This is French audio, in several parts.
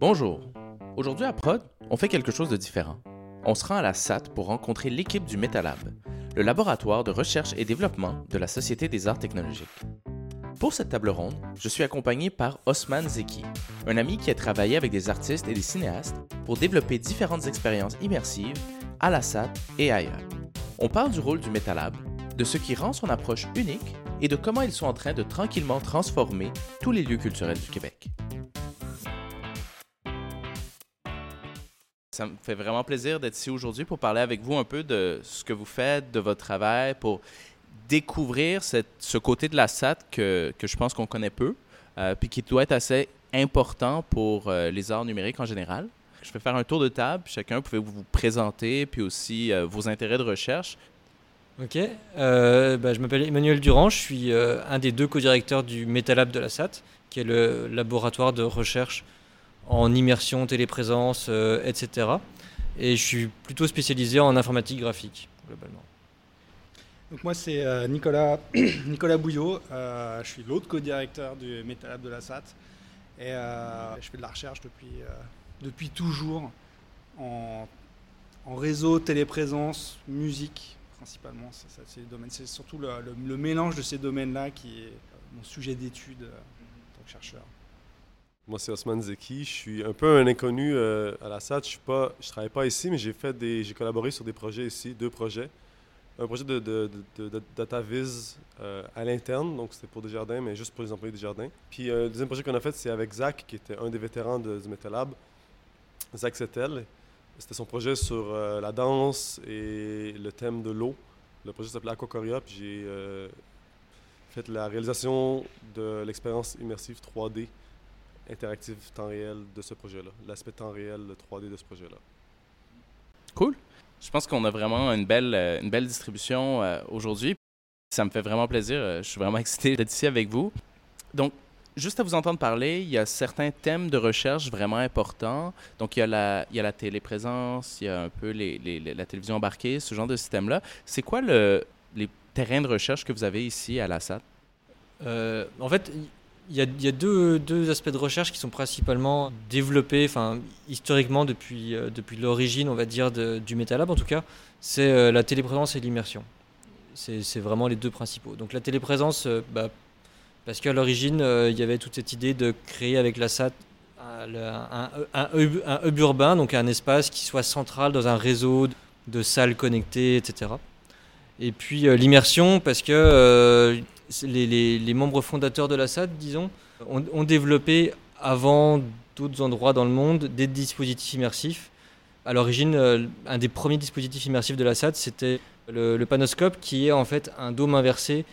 Bonjour. Aujourd'hui à Prod, on fait quelque chose de différent. On se rend à la SAT pour rencontrer l'équipe du MetaLab, le laboratoire de recherche et développement de la Société des arts technologiques. Pour cette table ronde, je suis accompagné par Osman Zeki, un ami qui a travaillé avec des artistes et des cinéastes pour développer différentes expériences immersives à la SAT et ailleurs. On parle du rôle du MetaLab, de ce qui rend son approche unique et de comment ils sont en train de tranquillement transformer tous les lieux culturels du Québec. Ça me fait vraiment plaisir d'être ici aujourd'hui pour parler avec vous un peu de ce que vous faites, de votre travail, pour découvrir ce côté de la SAT que, je pense qu'on connaît peu, euh, puis qui doit être assez important pour euh, les arts numériques en général. Je vais faire un tour de table, chacun pouvez vous, présenter, puis aussi euh, vos intérêts de recherche. Ok, bah, je m'appelle Emmanuel Durand, je suis un des deux co-directeurs du MetaLab de la SAT, qui est le laboratoire de recherche en immersion, téléprésence, euh, etc. Et je suis plutôt spécialisé en informatique graphique, globalement. Donc moi c'est euh, Nicolas, Nicolas Bouillot, Euh, je suis l'autre co-directeur du MetaLab de la SAT et je fais de la recherche depuis, depuis toujours en, en réseau, téléprésence, musique principalement. C'est, surtout le, le- le mélange de ces domaines-là qui est mon sujet d'étude en tant que chercheur. Moi, c'est Osman Zeki. Je suis un peu un inconnu euh, à la SAT. Je je travaille pas ici, mais j'ai fait des, j'ai collaboré sur des projets ici, deux projets. Un projet de, de, euh, à l'interne, donc c'était pour Desjardins, mais juste pour les employés Desjardins. Puis euh, le deuxième projet qu'on a fait, c'est avec Zach, qui était un des vétérans de- du MetaLab, Zach Settel. C'était son projet sur euh, la danse et le thème de l'eau. Le projet s'appelait Aquacoria, puis j'ai fait la réalisation de l'expérience immersive 3D interactive temps réel de ce projet-là, l'aspect temps réel le 3D de ce projet-là. Cool. Je pense qu'on a vraiment une belle, euh, une belle distribution euh, aujourd'hui. Ça me fait vraiment plaisir. euh, Je suis vraiment excité d'être ici avec vous. Donc, juste à vous entendre parler, il y a certains thèmes de recherche vraiment importants. Donc, il y a la, il y a la téléprésence, il y a un peu les, les- les- la télévision embarquée, ce genre de système-là. C'est quoi le, les terrains de recherche que vous avez ici à la SAT? Euh, en fait, il y a, deux, aspects de recherche qui sont principalement développés, enfin, historiquement depuis, euh, depuis l'origine, on va dire, du MetaLab en tout cas. C'est euh, la téléprésence et l'immersion. C'est vraiment les deux principaux. Donc la téléprésence, euh, bah, parce qu'à l'origine, il y avait toute cette idée de créer avec la SAT un, hub, urbain, donc un espace qui soit central dans un réseau de salles connectées, etc. Et puis l'immersion, parce que les, membres fondateurs de la SAT, disons, ont, développé avant d'autres endroits dans le monde des dispositifs immersifs. À l'origine, euh, un des premiers dispositifs immersifs de la SAT, c'était le, panoscope, qui est en fait un dôme inversé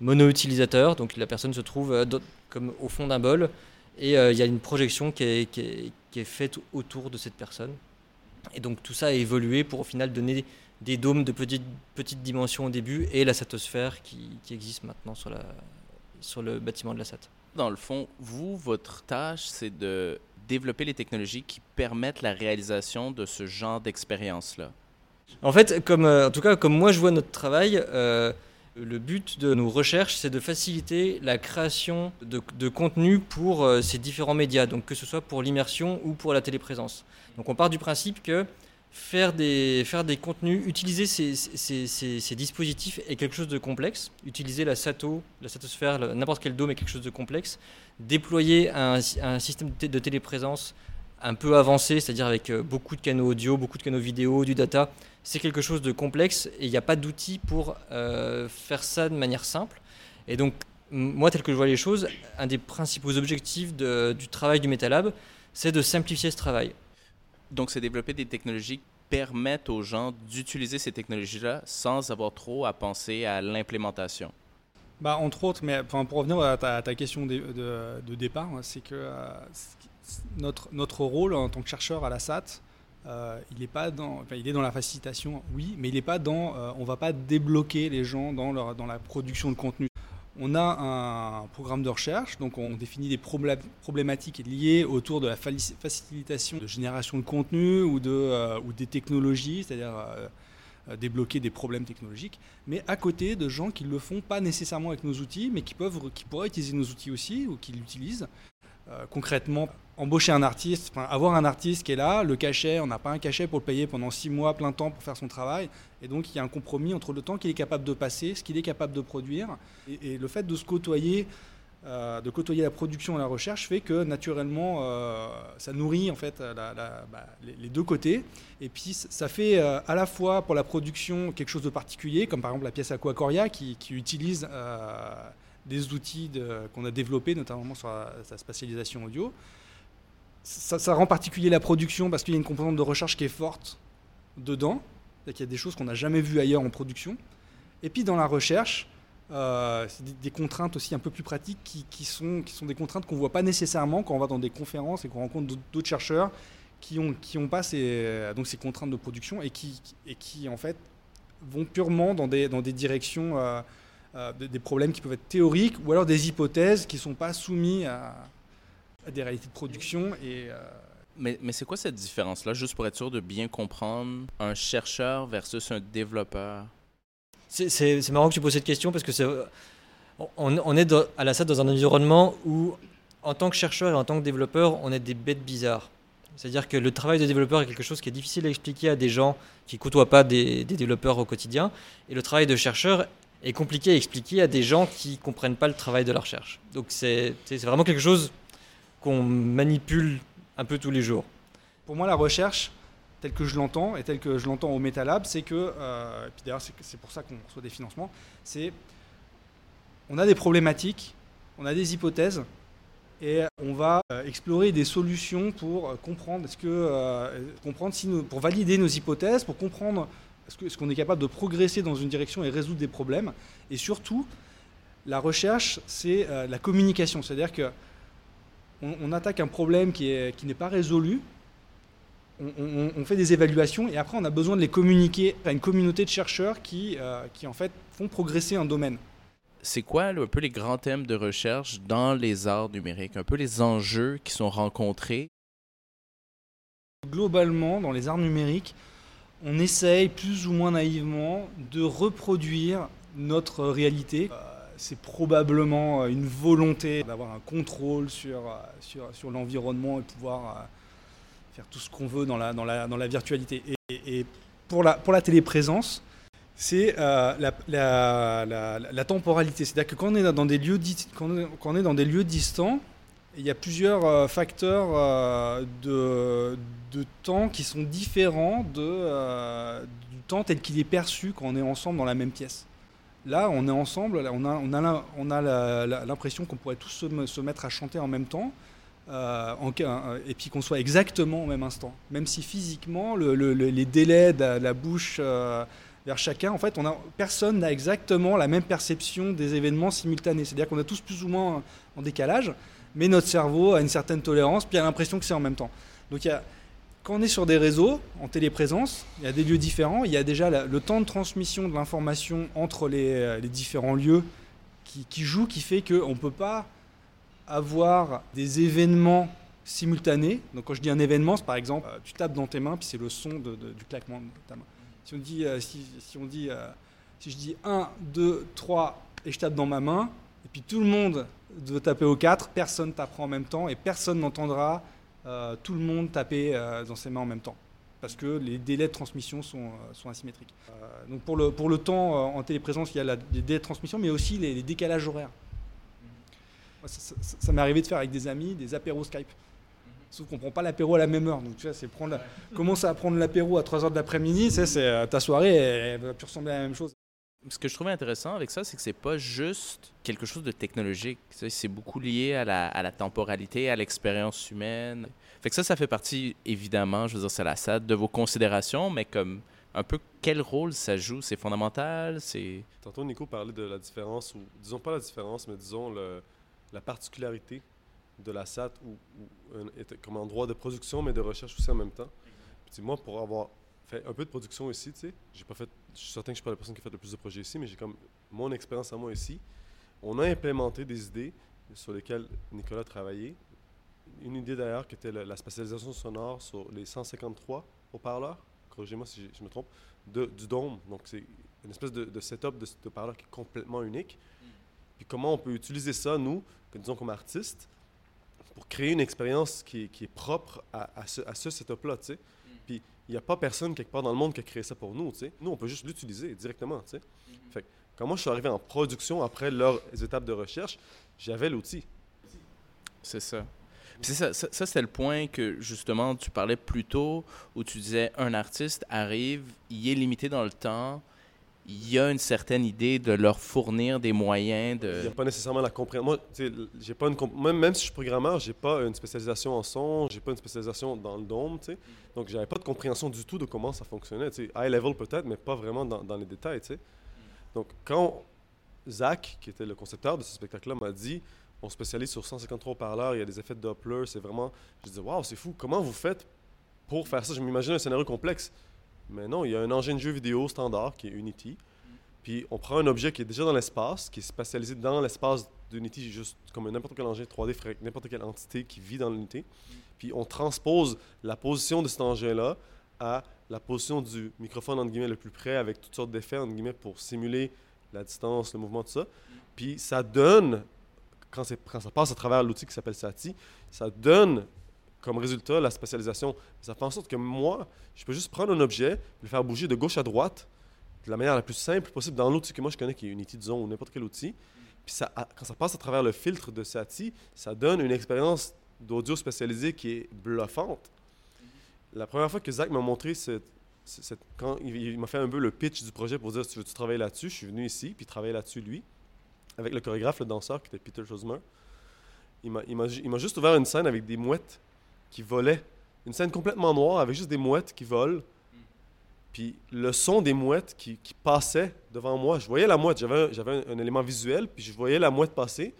mono-utilisateur. Donc la personne se trouve euh, comme au fond d'un bol, et euh, il y a une projection qui est- qui est faite autour de cette personne. Et donc tout ça a évolué pour au final donner des dômes de petite, petite dimension au début et la satosphère qui, qui existe maintenant sur, la, sur le bâtiment de la SAT. Dans le fond, vous, votre tâche, c'est de développer les technologies qui permettent la réalisation de ce genre d'expérience-là. En fait, comme, euh, en tout cas, comme moi je vois notre travail, euh, le but de nos recherches, c'est de faciliter la création de, de contenu pour euh, ces différents médias, donc que ce soit pour l'immersion ou pour la téléprésence. Donc on part du principe que faire des, contenus, utiliser ces, dispositifs est quelque chose de complexe. Utiliser la SATO, la satosphère, n'importe quel dôme est quelque chose de complexe. Déployer un, système de, té- de téléprésence un peu avancé, c'est-à-dire avec euh, beaucoup de canaux audio, beaucoup de canaux vidéo, du data, c'est quelque chose de complexe et il n'y a pas d'outils pour euh, faire ça de manière simple. Et donc, moi, tel que je vois les choses, un des principaux objectifs du travail du MetaLab, c'est de simplifier ce travail. Donc, c'est développer des technologies qui permettent aux gens d'utiliser ces technologies-là sans avoir trop à penser à l'implémentation. Bah, entre autres, mais pour revenir à ta, question de, départ, hein, c'est que euh, notre, notre rôle en tant que chercheur à la SAT, euh, il est pas dans, il est dans la facilitation, oui, mais il n'est pas dans, euh, on va pas débloquer les gens dans, leur, dans la production de contenu. On a un programme de recherche, donc on définit des problé- problématiques liées autour de la facilitation de génération de contenu ou, euh, des technologies, c'est-à-dire euh, euh, débloquer des problèmes technologiques, mais à côté de gens qui ne le font pas nécessairement avec nos outils, mais qui, peuvent, qui pourraient utiliser nos outils aussi ou qui l'utilisent concrètement, embaucher un artiste, avoir un artiste qui est là, le cachet, on n'a pas un cachet pour le payer pendant six mois, plein temps pour faire son travail. Et donc il y a un compromis entre le temps qu'il est capable de passer, ce qu'il est capable de produire, et, le fait de se côtoyer. Euh, de côtoyer la production et la recherche fait que naturellement euh, ça nourrit en fait bah, les, deux côtés et puis ça fait à la fois pour la production quelque chose de particulier comme par exemple la pièce Aquacoria qui utilise des outils qu'on a développés, notamment sur sa spatialisation audio. Ça, rend particulier la production parce qu'il y a une composante de recherche qui est forte dedans. Il y a des choses qu'on n'a jamais vues ailleurs en production. Et puis dans la recherche, euh, c'est des, contraintes aussi un peu plus pratiques qui, sont, qui sont des contraintes qu'on ne voit pas nécessairement quand on va dans des conférences et qu'on rencontre d'autres chercheurs qui n'ont qui ont pas ces, donc ces contraintes de production et qui, et qui en fait vont purement dans des, dans des directions euh, euh, des problèmes qui peuvent être théoriques ou alors des hypothèses qui ne sont pas soumises à, des réalités de production. Et, euh, Mais, mais c'est quoi cette différence-là, juste pour être sûr de bien comprendre un chercheur versus un développeur? C'est marrant que tu poses cette question parce que c'est on, on, est à la SAT dans un environnement où, en tant que chercheur et en tant que développeur, on est des bêtes bizarres. C'est-à-dire que le travail de développeur est quelque chose qui est difficile à expliquer à des gens qui ne côtoient pas des, des, développeurs au quotidien. Et le travail de chercheur est compliqué à expliquer à des gens qui comprennent pas le travail de la recherche. Donc c'est vraiment quelque chose qu'on manipule un peu tous les jours. Pour moi, la recherche, telle que je l'entends et telle que je l'entends au MetaLab, c'est que, euh, et puis d'ailleurs c'est pour ça qu'on reçoit des financements, c'est on a des problématiques, on a des hypothèses, et on va euh, explorer des solutions pour comprendre, ce que, euh, comprendre si pour valider nos hypothèses, pour comprendre est-ce qu'on est capable de progresser dans une direction et résoudre des problèmes Et surtout, la recherche, c'est euh, la communication. C'est-à-dire que on, attaque un problème qui n'est qui pas résolu, on, fait des évaluations et après on a besoin de les communiquer à une communauté de chercheurs qui, euh, qui en fait font progresser un domaine. C'est quoi un peu les grands thèmes de recherche dans les arts numériques, un peu les enjeux qui sont rencontrés? Globalement, dans les arts numériques, on essaye plus ou moins naïvement de reproduire notre réalité. Euh, c'est probablement euh, une volonté d'avoir un contrôle sur, euh, sur, sur l'environnement et pouvoir faire tout ce qu'on veut dans la, dans la, dans la virtualité. Et, pour, la, pour la téléprésence, c'est la, la, temporalité. C'est-à-dire que quand on est dans des lieux, quand on est dans des lieux distants, il y a plusieurs facteurs de, de temps qui sont différents de, euh, du temps tel qu'il est perçu quand on est ensemble dans la même pièce. Là, on est ensemble, on a, on a, on a l'impression qu'on pourrait tous se, mettre à chanter en même temps, euh, en, et puis qu'on soit exactement au même instant. Même si physiquement, le, les délais de la, bouche euh, vers chacun, en fait, personne n'a exactement la même perception des événements simultanés. C'est-à-dire qu'on est tous plus ou moins en décalage, mais notre cerveau a une certaine tolérance, puis a l'impression que c'est en même temps. Donc il y a, quand on est sur des réseaux en téléprésence, il y a des lieux différents. Il y a déjà le temps de transmission de l'information entre les, euh, différents lieux qui, joue, qui fait qu'on ne peut pas avoir des événements simultanés. Donc quand je dis un événement, c'est par exemple, euh, tu tapes dans tes mains, puis c'est le son du claquement de ta main. Si on dit, euh, si, on dit, si je dis 1, 2, 3 et je tape dans ma main, et puis tout le monde doit taper au 4, personne tapera en même temps et personne n'entendra euh, tout le monde taper euh, dans ses mains en même temps parce que les délais de transmission sont, euh, sont asymétriques. donc pour le, pour le temps en téléprésence, il y a les délais de transmission, mais aussi les, décalages horaires. ça, m'est arrivé de faire avec des amis des apéros Skype. Sauf qu'on ne prend pas l'apéro à la même heure. Donc tu vois, c'est prendre commencer à prendre l'apéro à 3h de l'après-midi, c'est ta soirée, elle va plus ressembler à la même chose ce que je trouvais intéressant avec ça, c'est que c'est pas juste quelque chose de technologique. C'est beaucoup lié à la, à la temporalité, à l'expérience humaine. Fait que ça, ça fait partie, évidemment, je veux dire, c'est la SAD, de vos considérations, mais comme un peu quel rôle ça joue? C'est fondamental c'est... Tantôt, Nico parlait de la différence, ou disons pas la différence, mais disons le, la particularité de la SAT ou, comme endroit de production, mais de recherche aussi en même temps. Puis, moi, pour avoir fait un peu de production ici, tu sais. J'ai pas fait, je suis certain que je suis pas la personne qui a fait le plus de projets ici, mais j'ai comme mon expérience à moi ici. On a implémenté des idées sur lesquelles Nicolas a travaillé. Une idée d'ailleurs qui était la, spécialisation sonore sur les 153 haut-parleurs, corrigez-moi si je, me trompe, de, du dôme. Donc c'est une espèce de, setup de, de parleur qui est complètement unique. Puis comment on peut utiliser ça, nous, que, disons comme artistes, pour créer une expérience qui, qui est propre à, à ce, à ce setup-là, tu sais. Puis il n'y a pas personne quelque part dans le monde qui a créé ça pour nous, tu sais. Nous, on peut juste l'utiliser directement, tu sais. Fait que quand moi, je suis arrivé en production après leurs étapes de recherche, j'avais l'outil. C'est ça. C'est ça, ça, ça, c'est le point que justement tu parlais plus tôt où tu disais un artiste arrive, il est limité dans le temps, il y a une certaine idée de leur fournir des moyens Il n'y de. a pas nécessairement la compréhension. Moi, j'ai pas une même, même si je suis programmeur, j'ai pas une spécialisation en son, j'ai pas une spécialisation dans le dôme, tu sais. Donc, j'avais pas de compréhension du tout de comment ça fonctionnait. High level peut-être, mais pas vraiment dans, les détails. Donc, quand Zach, qui était le concepteur de ce spectacle-là, m'a dit on spécialise sur 153 parleurs, il y a des effets de Doppler, c'est vraiment. Je dis waouh, c'est fou, comment vous faites pour faire ça? Je m'imagine un scénario complexe. Mais non, il y a un engin de jeu vidéo standard qui est Unity. Puis on prend un objet qui est déjà dans l'espace, qui est spatialisé dans l'espace d'Unity, juste comme n'importe quel engin 3D, ferait avec n'importe quelle entité qui vit dans l'unité. Puis on transpose la position de cet engin-là à la position du microphone entre guillemets le plus près avec toutes sortes d'effets entre guillemets pour simuler la distance, le mouvement, tout ça. Puis ça donne, quand, quand ça passe à travers l'outil qui s'appelle SATI, ça donne comme résultat la spatialisation. Ça fait en sorte que moi, je peux juste prendre un objet, le faire bouger de gauche à droite, de la manière la plus simple possible dans l'outil que moi je connais, qui est Unity, disons, ou n'importe quel outil. Puis ça, quand ça passe à travers le filtre de SATI, ça donne une expérience d'audio spécialisée qui est bluffante. La première fois que Zach m'a montré quand il, m'a fait un peu le pitch du projet pour dire tu veux-tu travailler là-dessus, je suis venu ici, puis travailler là-dessus lui, avec le chorégraphe, le danseur qui était Peter Schosmer. Il m'a juste ouvert une scène avec des mouettes qui volaient. Une scène complètement noire avec juste des mouettes qui volent. Puis le son des mouettes qui, qui passaient devant moi, je voyais la mouette, j'avais, un- un, élément visuel, puis je voyais la mouette passer,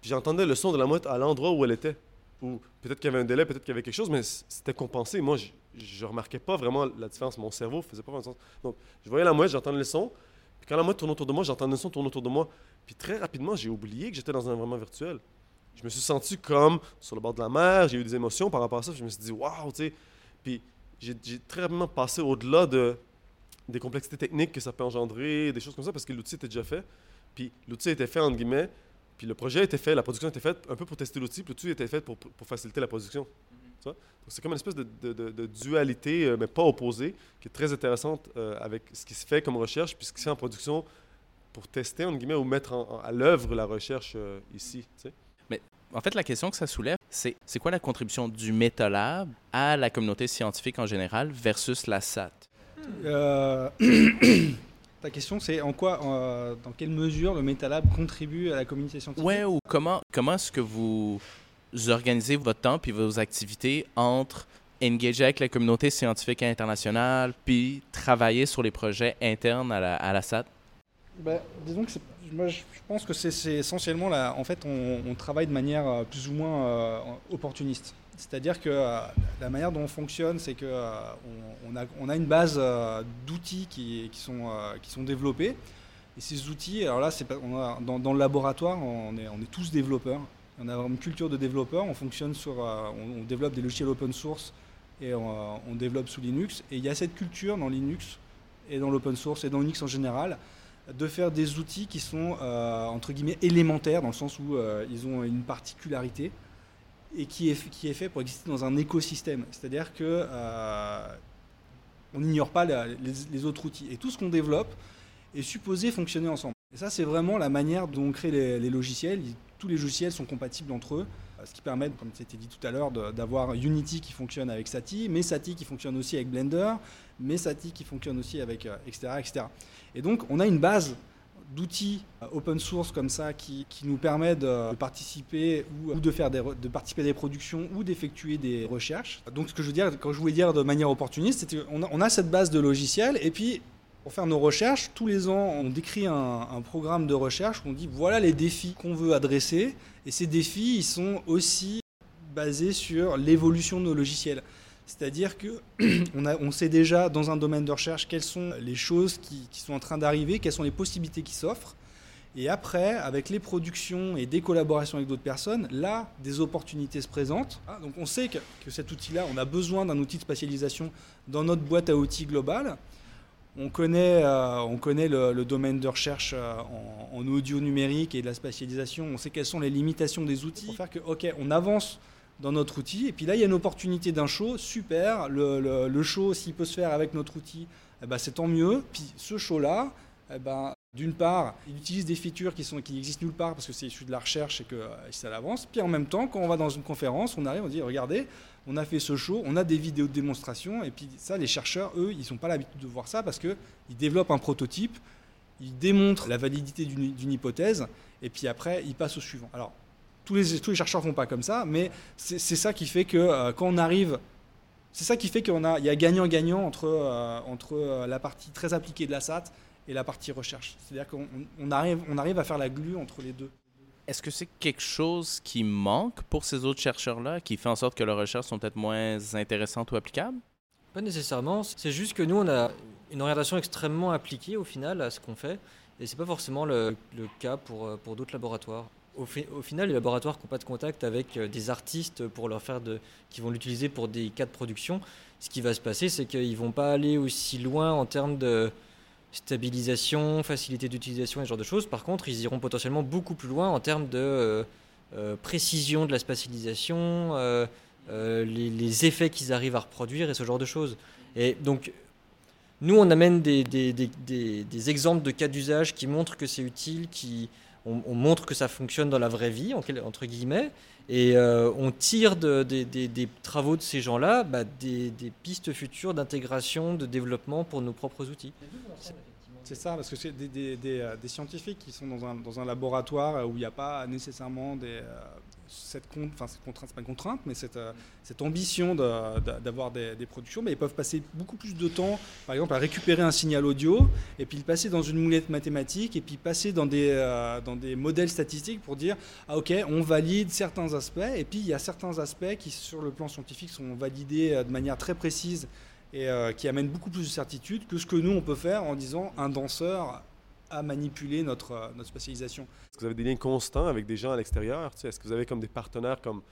puis j'entendais le son de la mouette à l'endroit où elle était. Ou peut-être qu'il y avait un délai, peut-être qu'il y avait quelque chose, mais c'était compensé. Moi, je, je remarquais pas vraiment la différence. Mon cerveau faisait pas vraiment sens. Donc, je voyais la mouette, j'entendais le son, puis quand la mouette tournait autour de moi, j'entendais le son tourner autour de moi. Puis très rapidement, j'ai oublié que j'étais dans un environnement virtuel. Je me suis senti comme sur le bord de la mer, j'ai eu des émotions par rapport à ça, je me suis dit, waouh, tu sais. Puis j'ai très rapidement passé au-delà de, des complexités techniques que ça peut engendrer, des choses comme ça, parce que l'outil était déjà fait. Puis l'outil était fait, entre guillemets, puis le projet était fait, la production était faite un peu pour tester l'outil, puis l'outil était fait pour, faciliter la production. C'est comme une espèce de, dualité, euh, mais pas opposée, qui est très intéressante euh, avec ce qui se fait comme recherche, puis ce qui se fait en production pour tester, entre guillemets, ou mettre à l'œuvre la recherche euh, ici. En fait, la question que ça soulève, c'est c'est quoi la contribution du MetaLab à la communauté scientifique en général versus la SAT? Euh, Ta question, c'est en quoi, euh, dans quelle mesure le MetaLab contribue à la communauté scientifique? Ouais, ou comment, comment est-ce que vous organisez votre temps puis vos activités entre engager avec la communauté scientifique internationale puis travailler sur les projets internes à la, à la SAT? Ben, disons que c'est- moi, je pense que c'est essentiellement là. En fait, on, travaille de manière euh, plus ou moins euh, opportuniste. C'est-à-dire que euh, la manière dont on fonctionne, c'est euh, on, a, une base d'outils qui, sont, développés. Et ces outils, alors là, dans, le laboratoire, on est, tous développeurs. On a une culture de développeurs. On fonctionne sur, on, développe des logiciels open source et on développe sous Linux. Et il y a cette culture dans Linux et dans l'open source et dans Unix en général de faire des outils qui sont euh, entre guillemets élémentaires dans le sens où euh, ils ont une particularité et qui est, qui est fait pour exister dans un écosystème. C'est-à-dire que euh, on n'ignore pas les, autres outils et tout ce qu'on développe est supposé fonctionner ensemble. Et ça, c'est vraiment la manière dont on crée les, les logiciels. Tous les logiciels sont compatibles entre eux, ce qui permet, comme c'était dit tout à l'heure, d'avoir Unity qui fonctionne avec Sati, mais Sati qui fonctionne aussi avec Blender, mais qui fonctionne aussi avec euh, etc., etc. Et donc, on a une base d'outils euh, open source comme ça qui, qui nous permet de participer ou, ou de faire de participer à des productions ou d'effectuer des recherches. Donc, ce que je veux dire, quand je voulais dire de manière opportuniste, c'est qu'on a, on a cette base de logiciels et puis pour faire nos recherches, tous les ans, on décrit un, un programme de recherche où on dit voilà les défis qu'on veut adresser. Et ces défis, ils sont aussi basés sur l'évolution de nos logiciels. C'est-à-dire que on, a- on sait déjà dans un domaine de recherche quelles sont les choses qui, qui sont en train d'arriver, quelles sont les possibilités qui s'offrent. Et après, avec les productions et des collaborations avec d'autres personnes, là, des opportunités se présentent. Ah, donc on sait que, que cet outil-là, on a besoin d'un outil de spatialisation dans notre boîte à outils globale. On connaît, euh, on connaît le, le domaine de recherche euh, en, en audio numérique et de la spatialisation. On sait quelles sont les limitations des outils. Pour faire que, ok, on avance dans notre outil. Et puis là, il y a une opportunité d'un show, super. Le, show, s'il peut se faire avec notre outil, eh ben, c'est tant mieux. Puis ce show-là, eh ben, d'une part, il utilise des features qui, sont, existent nulle part parce que c'est issu de la recherche et que euh, ça l'avance. Puis en même temps, quand on va dans une conférence, on arrive, on dit regardez, on a fait ce show, on a des vidéos de démonstration. Et puis ça, les chercheurs, eux, ils n'ont pas l'habitude de voir ça parce qu'ils développent un prototype, ils démontrent la validité d'une hypothèse, et puis après, ils passent au suivant. Alors, tous les, tous les chercheurs font pas comme ça, mais c'est ça qui fait que euh, quand on arrive c'est ça qui fait qu'il a, y a gagnant-gagnant entre, euh, entre la partie très appliquée de la SAT et la partie recherche. C'est-à-dire qu'on arrive, on arrive à faire la glue entre les deux. Est-ce que c'est quelque chose qui manque pour ces autres chercheurs-là, qui fait en sorte que leurs recherches sont peut-être moins intéressantes ou applicables? Pas nécessairement. C'est juste que nous, on a une orientation extrêmement appliquée au final à ce qu'on fait. Et ce n'est pas forcément le, cas pour, pour d'autres laboratoires. Au, final, les laboratoires n'ont pas de contact avec euh, des artistes pour leur faire de, qui vont l'utiliser pour des cas de production, ce qui va se passer, c'est qu'ils ne vont pas aller aussi loin en termes de, stabilisation, facilité d'utilisation et ce genre de choses. Par contre, ils iront potentiellement beaucoup plus loin en termes de euh, euh, précision de la spatialisation, les, effets qu'ils arrivent à reproduire et ce genre de choses. Et donc, nous, on amène des, des, exemples de cas d'usage qui montrent que c'est utile, qui on, montre que ça fonctionne dans la vraie vie, entre guillemets, et on tire des travaux de ces gens-là bah, des, pistes futures d'intégration, de développement pour nos propres outils. C'est ça, parce que c'est des, euh, scientifiques qui sont dans un, laboratoire où il n'y a pas nécessairement euh, cette, contrainte, pas contrainte, mais cette, euh, cette ambition d'avoir des, productions, mais ils peuvent passer beaucoup plus de temps, par exemple, à récupérer un signal audio, et puis le passer dans une moulette mathématique, et puis passer dans des, dans des modèles statistiques pour dire, ah ok, on valide certains aspects, et puis il y a certains aspects qui, sur le plan scientifique, sont validés de manière très précise et euh, qui amène beaucoup plus de certitude que ce que nous on peut faire en disant un danseur a manipulé notre, euh, notre spécialisation. Est-ce que vous avez des liens constants avec des gens à l'extérieur? Est-ce que vous avez comme des partenaires comme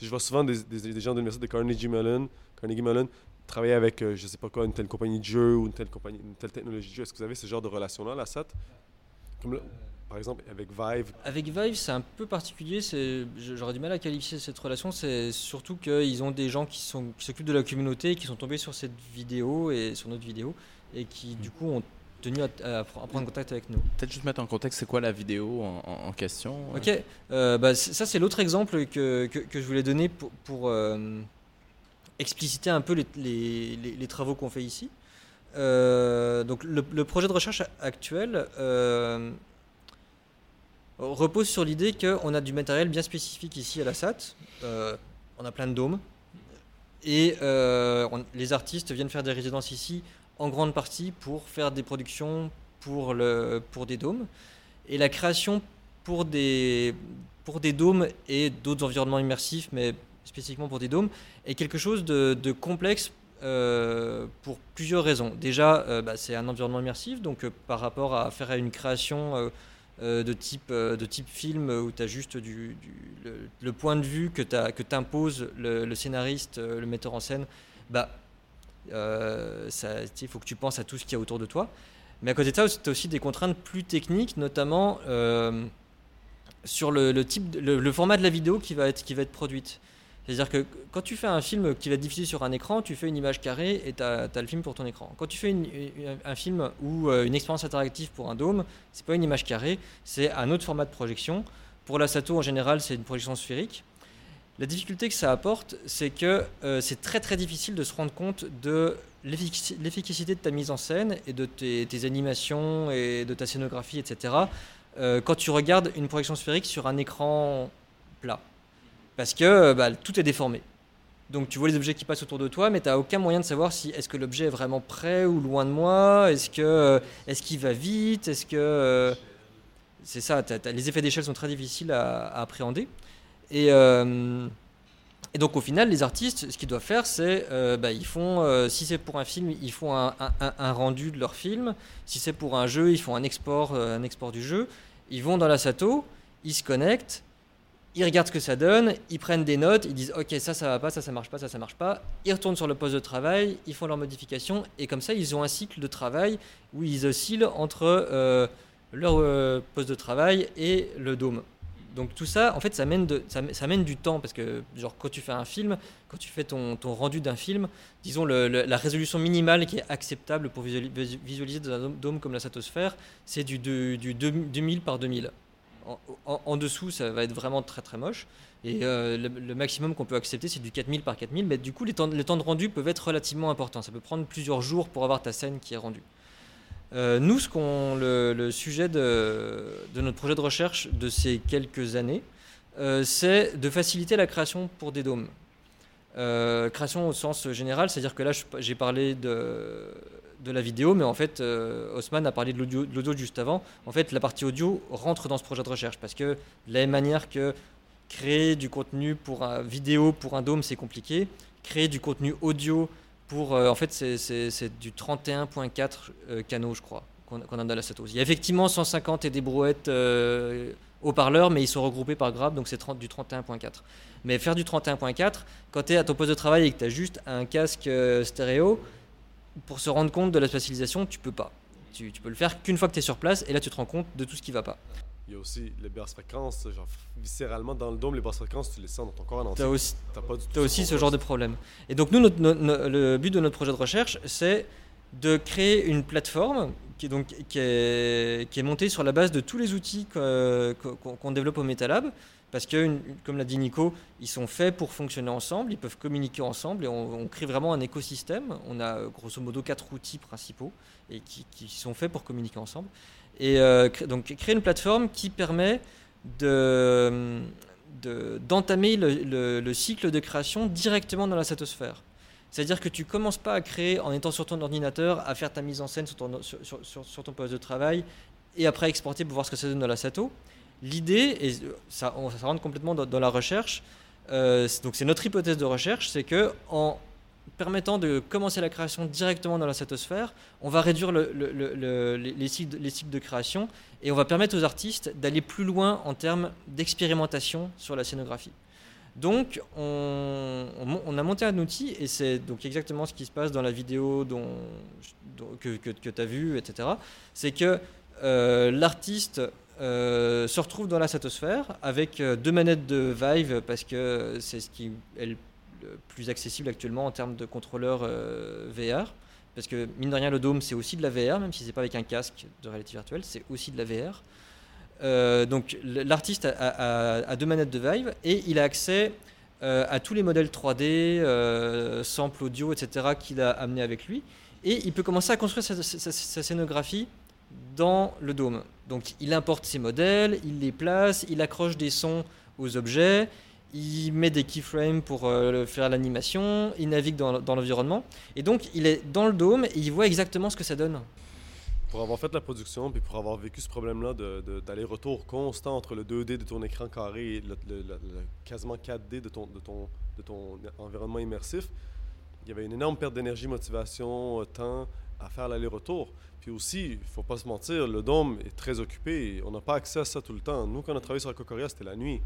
je vois souvent des, gens de l'université de Carnegie Mellon, Carnegie Mellon travailler avec, euh, je ne sais pas quoi, une telle compagnie de jeux ou une telle, compagnie, une telle technologie de jeu. Est-ce que vous avez ce genre de relation-là, la SAT par exemple, avec Vive Avec Vive, c'est un peu particulier. J'aurais du mal à qualifier cette relation. C'est surtout qu'ils ont des gens qui s'occupent de la communauté, qui sont tombés sur cette vidéo et sur notre vidéo, et qui, du coup, ont tenu à, prendre contact avec nous. Peut-être juste mettre en contexte, c'est quoi la vidéo en, question euh? Ok, euh, bah, ça c'est l'autre exemple que, que, je voulais donner pour, pour euh, expliciter un peu les, les, les, travaux qu'on fait ici. donc le, le, projet de recherche actuel repose sur l'idée qu'on a du matériel bien spécifique ici à la SAT. Euh, on a plein de dômes. Et euh, les artistes viennent faire des résidences ici en grande partie pour faire des productions pour, le, pour des dômes. Et la création pour des, pour des dômes et d'autres environnements immersifs, mais spécifiquement pour des dômes, est quelque chose de, complexe euh, pour plusieurs raisons. Déjà, bah, c'est un environnement immersif, donc par rapport à faire une création de, type, euh, de type film où tu as juste du, le, point de vue que, que t'impose le, le, scénariste, euh, le metteur en scène, bah, il faut que tu penses à tout ce qu'il y a autour de toi. Mais à côté de ça, tu as aussi des contraintes plus techniques, notamment sur le, type, le, format de la vidéo qui va être, qui va être produite. C'est-à-dire que quand tu fais un film qui va diffusé sur un écran, tu fais une image carrée et tu as, le film pour ton écran. Quand tu fais un film ou euh, une expérience interactive pour un dôme, c'est pas une image carrée, c'est un autre format de projection. Pour la Sato, en général, c'est une projection sphérique. La difficulté que ça apporte, c'est que euh, c'est très très difficile de se rendre compte de l'efficacité de ta mise en scène et de tes, animations et de ta scénographie, etc. Euh, quand tu regardes une projection sphérique sur un écran plat parce que euh, bah, tout est déformé. Donc tu vois les objets qui passent autour de toi, mais tu n'as aucun moyen de savoir si est-ce que l'objet est vraiment près ou loin de moi, est-ce que euh, est-ce qu'il va vite, est-ce que euh, c'est ça. les effets d'échelle sont très difficiles à, appréhender. Et, et, donc au final, les artistes, ce qu'ils doivent faire, c'est bah, ils font, si c'est pour un film, ils font un, un, rendu de leur film. Si c'est pour un jeu, ils font un export, un export du jeu. Ils vont dans la Sato, ils se connectent, ils regardent ce que ça donne, ils prennent des notes, ils disent ok ça ça va pas, ça ça marche pas, ça ça marche pas. Ils retournent sur le poste de travail, ils font leurs modifications et comme ça ils ont un cycle de travail où ils oscillent entre euh, leur euh, poste de travail et le dôme. donc tout ça, en fait, ça mène, ça, mène du temps parce que, genre, quand tu fais un film, quand tu fais ton, rendu d'un film, disons la résolution minimale qui est acceptable pour visuali- vis- visualiser dans un dôme- comme la stratosphère, c'est du, du deux- 2000 par 2000. En, dessous, ça va être vraiment très très moche. Et euh, le, maximum qu'on peut accepter, c'est du 4000 par 4000. Mais du coup, les temps, de rendu peuvent être relativement importants. Ça peut prendre plusieurs jours pour avoir ta scène qui est rendue. Euh, nous, ce qu'on, le, sujet de, notre projet de recherche de ces quelques années, euh, c'est de faciliter la création pour des dômes. Création au sens général, c'est-à-dire que là, j'ai parlé de, de la vidéo, mais en fait, euh, Haussmann a parlé de l'audio, juste avant. En fait, la partie audio rentre dans ce projet de recherche parce que de la même manière que créer du contenu pour un vidéo pour un dôme, c'est compliqué. Créer du contenu audio pour, euh, en fait, c'est- du 31.4 euh, canaux, je crois, qu'on qu'on a dans la Satos. Il y a effectivement 150 et des brouettes euh, haut-parleurs, mais ils sont regroupés par grave, donc c'est 30 du 31.4. Mais faire du 31.4, quand tu es à ton poste de travail et que tu as juste un casque stéréo, pour se rendre compte de la spatialisation, tu peux pas. Tu, tu peux le faire qu'une fois que tu es sur place, et là tu te rends compte de tout ce qui va pas. Il y a aussi les basses fréquences, genre viscéralement dans le dôme, les basses fréquences, tu les sens dans ton corps en Tu entier. as aussi, T'as pas du tout Tu as aussi ce genre de problème. Et donc nous, notre- le but de notre projet de recherche, c'est de créer une plateforme qui est, donc, qui est, montée sur la base de tous les outils qu'on développe au MetaLab. Parce que, comme l'a dit Nico, ils sont faits pour fonctionner ensemble, ils peuvent communiquer ensemble et on, crée vraiment un écosystème. On a grosso modo quatre outils principaux et qui, sont faits pour communiquer ensemble. Et euh, donc créer une plateforme qui permet de, de- d'entamer le, le- le cycle de création directement dans la satosphère. C'est-à-dire que tu commences pas à créer en étant sur ton ordinateur, à faire ta mise en scène sur ton, poste de travail et après exporter pour voir ce que ça donne dans la Sato. L'idée, et ça, rentre complètement dans, la recherche, euh, donc c'est notre hypothèse de recherche, c'est que en permettant de commencer la création directement dans la satosphère, on va réduire le- le- le- le- les, les cycles, les cycles de création et on va permettre aux artistes d'aller plus loin en termes d'expérimentation sur la scénographie. Donc, on, a monté un outil, et c'est donc exactement ce qui se passe dans la vidéo que, que, tu as vu, etc. C'est que euh, l'artiste euh, se retrouve dans la satosphère avec euh, deux manettes de Vive, parce que c'est ce qui est le plus accessible actuellement en termes de contrôleur VR. Parce que, mine de rien, le dôme, c'est aussi de la VR, même si c'est pas avec un casque de réalité virtuelle, c'est aussi de la VR. Euh, donc l'artiste a, deux manettes de Vive et il a accès euh, à tous les modèles 3D, euh, samples audio, etc. qu'il a amené avec lui. Et il peut commencer à construire sa, scénographie dans le dôme. Donc il importe ses modèles, il les place, il accroche des sons aux objets, il met des keyframes pour faire l'animation, il navigue dans l'environnement. Et donc il est dans le dôme et il voit exactement ce que ça donne. Pour avoir fait la production, puis pour avoir vécu ce problème-là d'aller-retour constant entre le 2D de ton écran carré et le, le- quasiment 4D de ton, de, ton, de ton environnement immersif, il y avait une énorme perte d'énergie, motivation, euh, temps à faire l'aller-retour. Puis aussi, il faut pas se mentir, le dôme est très occupé. On n'a pas accès à ça tout le temps. Nous, quand on a travaillé sur la Cocoria, c'était la nuit.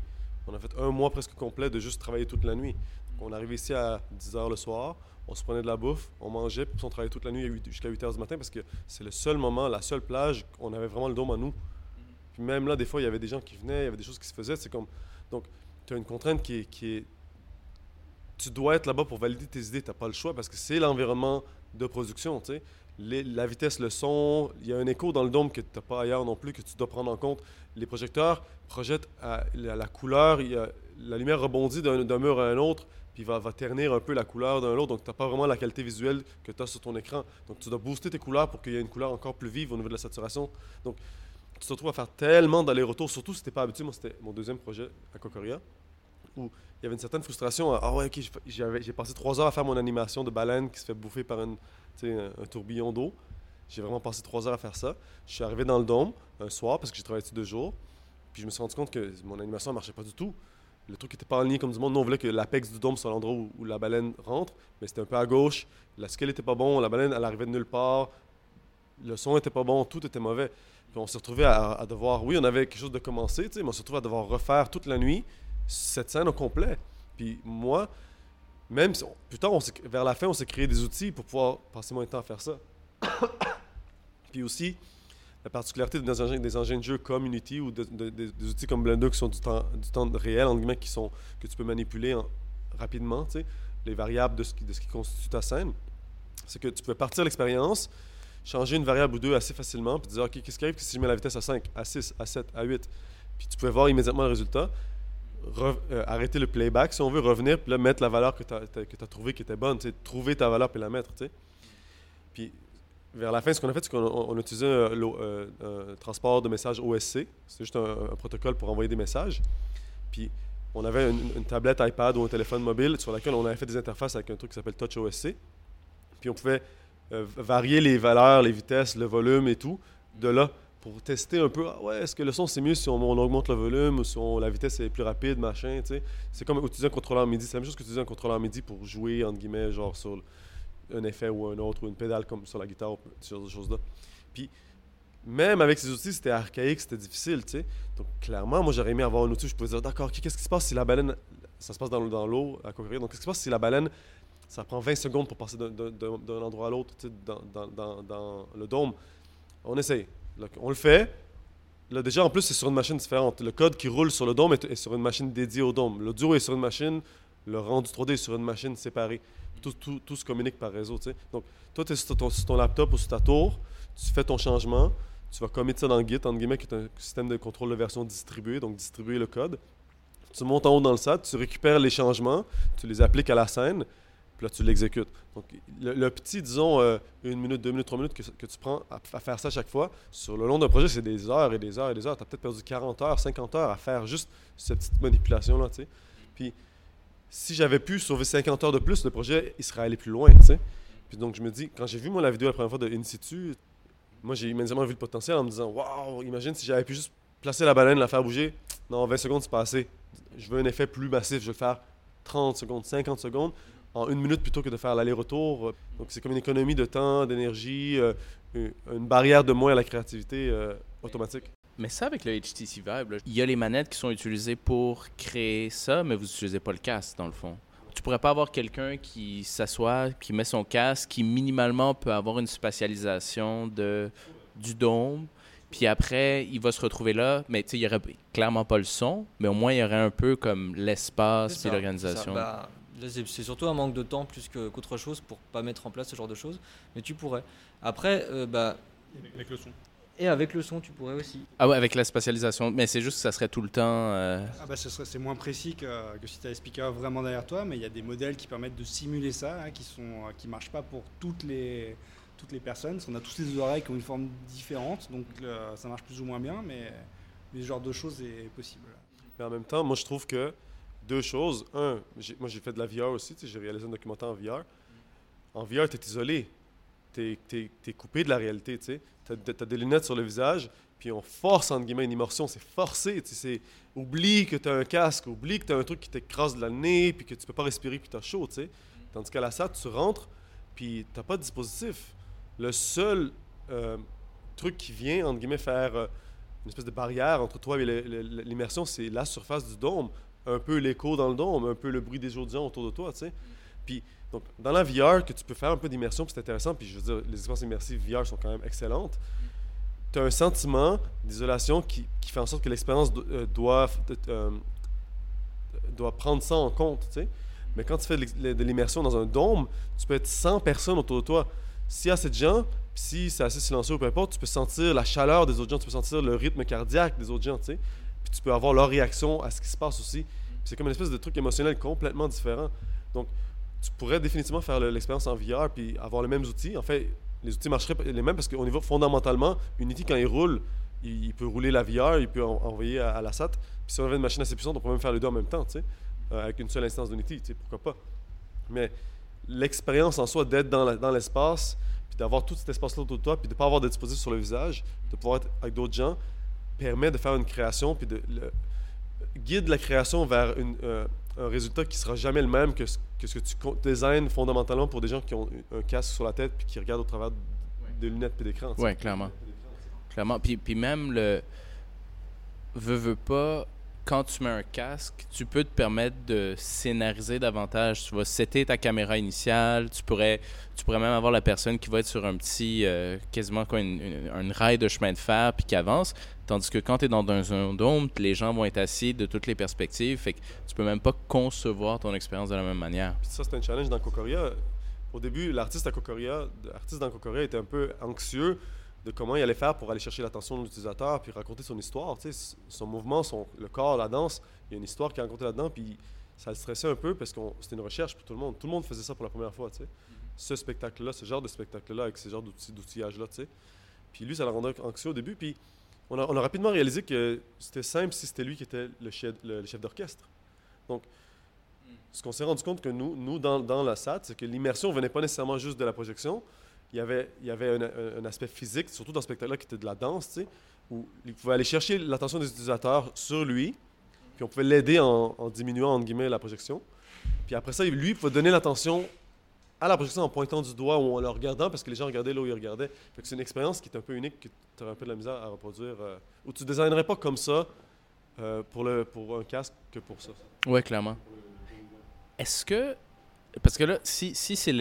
On a fait un mois presque complet de juste travailler toute la nuit. On arrivait ici à 10h le soir, on se prenait de la bouffe, on mangeait, puis on travaillait toute la nuit jusqu'à 8h du matin parce que c'est le seul moment, la seule plage, on avait vraiment le dôme à nous. Puis même là, des fois, il y avait des gens qui venaient, il y avait des choses qui se faisaient. C'est comme. Donc, tu as une contrainte qui est. Tu dois être là-bas pour valider tes idées, tu n'as pas le choix parce que c'est l'environnement de production, tu sais. La vitesse, le son, il y a un écho dans le dôme que tu n'as pas ailleurs non plus, que tu dois prendre en compte. Les projecteurs projettent la, couleur, la lumière rebondit d'un mur à un autre, puis va, va ternir un peu la couleur d'un l'autre, donc tu n'as pas vraiment la qualité visuelle que tu as sur ton écran. Donc tu dois booster tes couleurs pour qu'il y ait une couleur encore plus vive au niveau de la saturation. Donc tu te retrouves à faire tellement d'allers-retours, surtout si tu n'es pas habitué. Moi, c'était mon deuxième projet à Cocoria, où il y avait une certaine frustration. Ah ouais, ok, j'ai- passé trois heures à faire mon animation de baleine qui se fait bouffer par un tourbillon d'eau. J'ai vraiment passé trois heures à faire ça. Je suis arrivé dans le dôme un soir parce que j'ai travaillé dessus deux jours. Puis je me suis rendu compte que mon animation ne marchait pas du tout. Le truc n'était pas en ligne comme du monde. Nous, on voulait que l'apex du dôme soit l'endroit où, la baleine rentre, mais c'était un peu à gauche. La scale était pas bon, la baleine, elle arrivait de nulle part. Le son était pas bon, tout était mauvais. Puis on s'est retrouvé à, devoir, oui, on avait quelque chose de sais, mais on s'est retrouvé à devoir refaire toute la nuit cette scène au complet. Puis moi, même si on- plus tard, vers la fin, on s'est créé des outils pour pouvoir passer moins de temps à faire ça. Puis aussi, la particularité des engins, des engins de jeu comme Unity ou de- de- de- des outils comme Blender qui sont du temps, du temps réel, entre guillemets, qui sont, que tu peux manipuler en- rapidement, les variables de ce, qui, de ce qui constitue ta scène, c'est que tu peux partir l'expérience, changer une variable ou deux assez facilement, puis dire, OK, qu'est-ce qui arrive si je mets la vitesse à 5, à 6, à 7, à 8? Puis tu pouvais voir immédiatement le résultat, euh, arrêter le playback, si on veut, revenir, puis là, mettre la valeur que tu as, trouvé qui était bonne, trouver ta valeur puis la mettre. Puis vers la fin, ce qu'on a fait, c'est qu'on on, on a utilisé un, l'o- euh, un transport de messages OSC. C'est juste un, protocole pour envoyer des messages. Puis on avait une, tablette iPad ou un téléphone mobile sur laquelle on avait fait des interfaces avec un truc qui s'appelle Touch OSC. Puis on pouvait euh, varier les valeurs, les vitesses, le volume et tout de là pour tester un peu. Ah ouais, est-ce que le son c'est mieux si on, on augmente le volume ou si on- la vitesse est plus rapide, machin, tu sais. C'est comme utiliser un contrôleur MIDI. C'est la même chose qu'utiliser un contrôleur MIDI pour jouer, entre guillemets, genre sur un effet ou un autre, ou une pédale comme sur la guitare, ou ce genre de choses-là. Puis, même avec ces outils, c'était archaïque, c'était difficile, tu sais. Donc, clairement, moi, j'aurais aimé avoir un outil où je pouvais dire, d'accord, qu'est-ce qui se passe si la baleine, ça se passe dans, l'eau à courir, donc qu'est-ce qui se passe si la baleine, ça prend 20 secondes pour passer d'un- endroit à l'autre, tu sais, dans, le dôme? On essaye. On le fait. Là, déjà, en plus, c'est sur une machine différente. Le code qui roule sur le dôme est, est sur une machine dédiée au dôme. L'audio est sur une machine, le rendu 3D est sur une machine séparée. Tout, tout, tout se communique par réseau. Donc, toi, tu es sur ton, ton laptop ou sur ta tour, tu fais ton changement, tu vas commettre ça dans Git, entre guillemets, qui est un système de contrôle de version distribué, donc distribuer le code. Tu montes en haut dans le SAT, tu récupères les changements, tu les appliques à la scène, puis là, tu l'exécutes. Donc, le, petit, disons, euh, une minute, deux minutes, trois minutes que, tu prends à, à faire ça chaque fois, sur le long d'un projet, c'est des heures et des heures et des heures. Tu as peut-être perdu 40 heures, 50 heures à faire juste cette petite manipulation-là, tu sais. Puis, si j'avais pu sauver 50 heures de plus, le projet, il serait allé plus loin, tu sais. Puis donc, je me dis, quand j'ai vu, moi, la vidéo la première fois de In situ, moi, j'ai immédiatement vu le potentiel en me disant, waouh, imagine si j'avais pu juste placer la baleine, la faire bouger. Non, 20 secondes, c'est pas assez. Je veux un effet plus massif. Je veux faire 30 secondes, 50 secondes en une minute plutôt que de faire l'aller-retour. Donc, c'est comme une économie de temps, d'énergie, euh, une une barrière de moins à la créativité euh, automatique. Mais ça, avec le HTC Vive, il y a les manettes qui sont utilisées pour créer ça, mais vous n'utilisez pas le casque, dans le fond. Tu pourrais pas avoir quelqu'un qui s'assoit, qui met son casque, qui minimalement peut avoir une spatialisation de, du dôme, puis après, il va se retrouver là, mais tu sais, il y aurait clairement pas le son, mais au moins, il y aurait un peu comme l'espace ça, l'organisation. Bah, c'est surtout un manque de temps plus que- qu'autre chose pour pas mettre en place ce genre de choses. Mais tu pourrais. Après, euh, bah, Avec le son. Et avec le son, tu pourrais aussi. Ah ouais, avec la spatialisation, mais c'est juste que ça serait tout le temps... euh, Ah bah c'est moins précis que, que si tu as les speakers vraiment derrière toi, mais il y a des modèles qui permettent de simuler ça, hein, qui sont euh, qui marchent pas pour toutes les toutes les personnes. Parce qu'on a tous les oreilles qui ont une forme différente, donc euh, ça marche plus ou moins bien, mais, mais ce genre de choses est possible. Mais en même temps, moi, je trouve que deux choses. Un, j'ai- moi, j'ai fait de la VR aussi. sais, J'ai réalisé un documentaire en VR. En VR, tu es isolé. Tu es, coupé de la réalité. Tu as, des lunettes sur le visage, puis on force, entre guillemets, une immersion. C'est forcé. tu c'est- Oublie que tu as un casque, oublie que tu un truc qui t'écrase de la nez, puis que tu peux pas respirer, puis tu as chaud. tu sais. Tandis qu'à la salle, tu rentres, puis tu pas de dispositif. Le seul euh, truc qui vient, entre guillemets, faire euh, une espèce de barrière entre toi et l'immersion, c'est la surface du dôme, un peu l'écho dans le dôme, un peu le bruit des audients autour de toi, tu sais. Puis, dans la VR, que tu peux faire un peu d'immersion, c'est intéressant, puis je veux dire, les expériences immersives VR sont quand même excellentes. Tu as un sentiment d'isolation qui, fait en sorte que l'expérience euh, doit, euh, doit prendre ça en compte, tu sais. Mais quand tu fais de l'immersion dans un dôme, tu peux être 100 personnes autour de toi. S'il y a assez de gens, si c'est assez silencieux ou peu importe, tu peux sentir la chaleur des autres gens, tu peux sentir le rythme cardiaque des autres gens, tu sais. Puis tu peux avoir leur réaction à ce qui se passe aussi. C'est comme une espèce de truc émotionnel complètement différent. Donc, tu pourrais définitivement faire le- l'expérience en VR puis avoir les mêmes outils. En fait, les outils marcheraient les mêmes parce qu'au niveau fondamentalement, Unity, quand il roule, il, peut rouler la VR, il peut en- envoyer à, la SAT. Puis si on avait une machine assez puissante, on peut même faire les deux en même temps, tu sais, euh, avec une seule instance d'Unity, tu sais, pourquoi pas. Mais l'expérience en soi d'être dans l'espace, puis d'avoir tout cet espace-là autour de toi, puis de ne pas avoir de dispositif sur le visage, de pouvoir être avec d'autres gens, permet de faire une création, puis de le- guide la création vers une, euh, un résultat qui sera jamais le même que ce que, ce que tu designs fondamentalement pour des gens qui ont un casque sur la tête puis qui regardent au travers des lunettes et d'écran. Ouais, clairement. Clairement. Puis, puis même le. Veux, veux pas. Quand tu mets un casque, tu peux te permettre de scénariser davantage. Tu vas setter ta caméra initiale, tu pourrais, tu pourrais même avoir la personne qui va être sur un petit, euh, quasiment quoi, une, une, rail de chemin de fer puis qui avance. Tandis que quand tu es dans un, dôme, les gens vont être assis de toutes les perspectives. Fait que tu peux même pas concevoir ton expérience de la même manière. ça, c'est un challenge dans Kokoria. Au début, l'artiste à Kokoria, l'artiste dans Kokoria était un peu anxieux de comment il allait faire pour aller chercher l'attention de l'utilisateur puis raconter son histoire. son mouvement, son, le corps, la danse, il y a une histoire qui est racontée là-dedans. Puis ça le stressait un peu parce que c'était une recherche pour tout le monde. Tout le monde faisait ça pour la première fois. Ce spectacle-là, ce genre de spectacle-là, avec ce genre d'outillage-là. Puis lui, ça le rendait anxieux au début. Puis on a, rapidement réalisé que c'était simple si c'était lui qui était le chef, d'orchestre. Donc, ce qu'on s'est rendu compte que nous, nous dans, dans la SAT, c'est que l'immersion venait pas nécessairement juste de la projection, il y avait, il y avait un, aspect physique, surtout dans ce spectacle-là, qui était de la danse, tu sais, où il pouvait aller chercher l'attention des utilisateurs sur lui, puis on pouvait l'aider en, diminuant, entre guillemets, la projection. Puis après ça, lui, il pouvait donner l'attention à la projection en pointant du doigt ou en le regardant, parce que les gens regardaient là où ils regardaient. c'est une expérience qui est un peu unique, que tu aurais un peu de la misère à reproduire, euh, où tu ne designerais pas comme ça euh, pour, le, pour un casque que pour ça. Oui, clairement. Est-ce que parce que là, si, si c'est